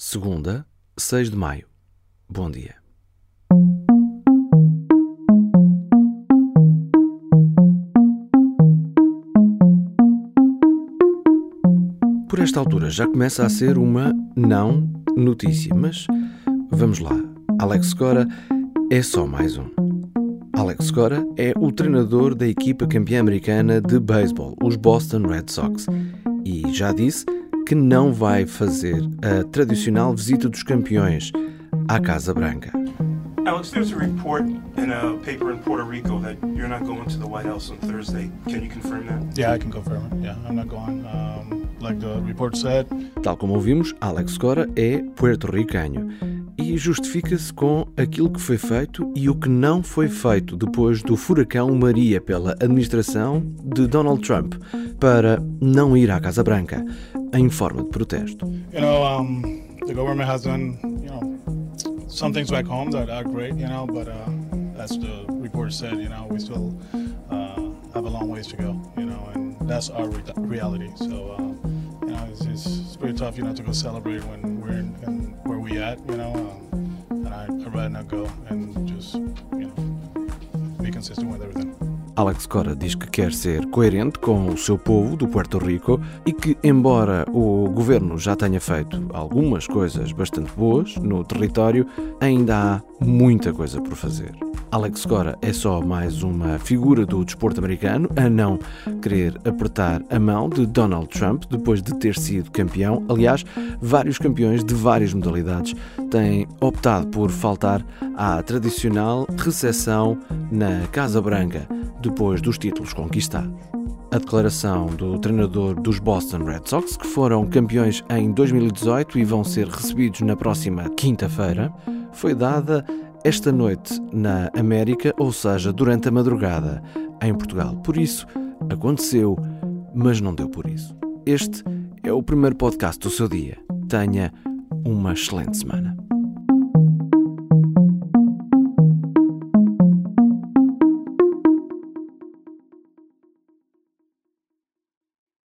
Segunda, 6 de maio. Bom dia. Por esta altura já começa a ser uma não notícia, mas vamos lá. Alex Cora é só mais um. Alex Cora é o treinador da equipa campeã americana de beisebol, os Boston Red Sox, e já disse que não vai fazer a tradicional visita dos campeões à Casa Branca. Alex, there's a report in a paper in Puerto Rico that you're not going to the White House on Thursday. Can you confirm that? Yeah, I can confirm it. Yeah, I'm not going. Um, like the report said. Tal como ouvimos, Alex Cora é puerto-ricanho e justifica-se com aquilo que foi feito e o que não foi feito depois do furacão Maria pela administração de Donald Trump para não ir à Casa Branca em forma de protesto. You know, um, the government has done, you know, some things back home that are great, you know, but uh, as the report said, you know, we still uh, have a long ways to go, you know, and that's our re reality. So, uh, you know, it's, it's, pretty tough, you know, to go celebrate when we're in, in where we at, you know, um, and I, I'd rather not go and just, you know, be consistent with everything. Alex Cora diz que quer ser coerente com o seu povo do Puerto Rico e que, embora o governo já tenha feito algumas coisas bastante boas no território, ainda há muita coisa por fazer. Alex Cora é só mais uma figura do desporto americano a não querer apertar a mão de Donald Trump depois de ter sido campeão. Aliás, vários campeões de várias modalidades têm optado por faltar à tradicional recepção na Casa Branca depois dos títulos conquistados. A declaração do treinador dos Boston Red Sox, que foram campeões em 2018 e vão ser recebidos na próxima quinta-feira, foi dada esta noite na América, ou seja, durante a madrugada em Portugal. Por isso, aconteceu, mas não deu por isso. Este é o primeiro podcast do seu dia. Tenha uma excelente semana.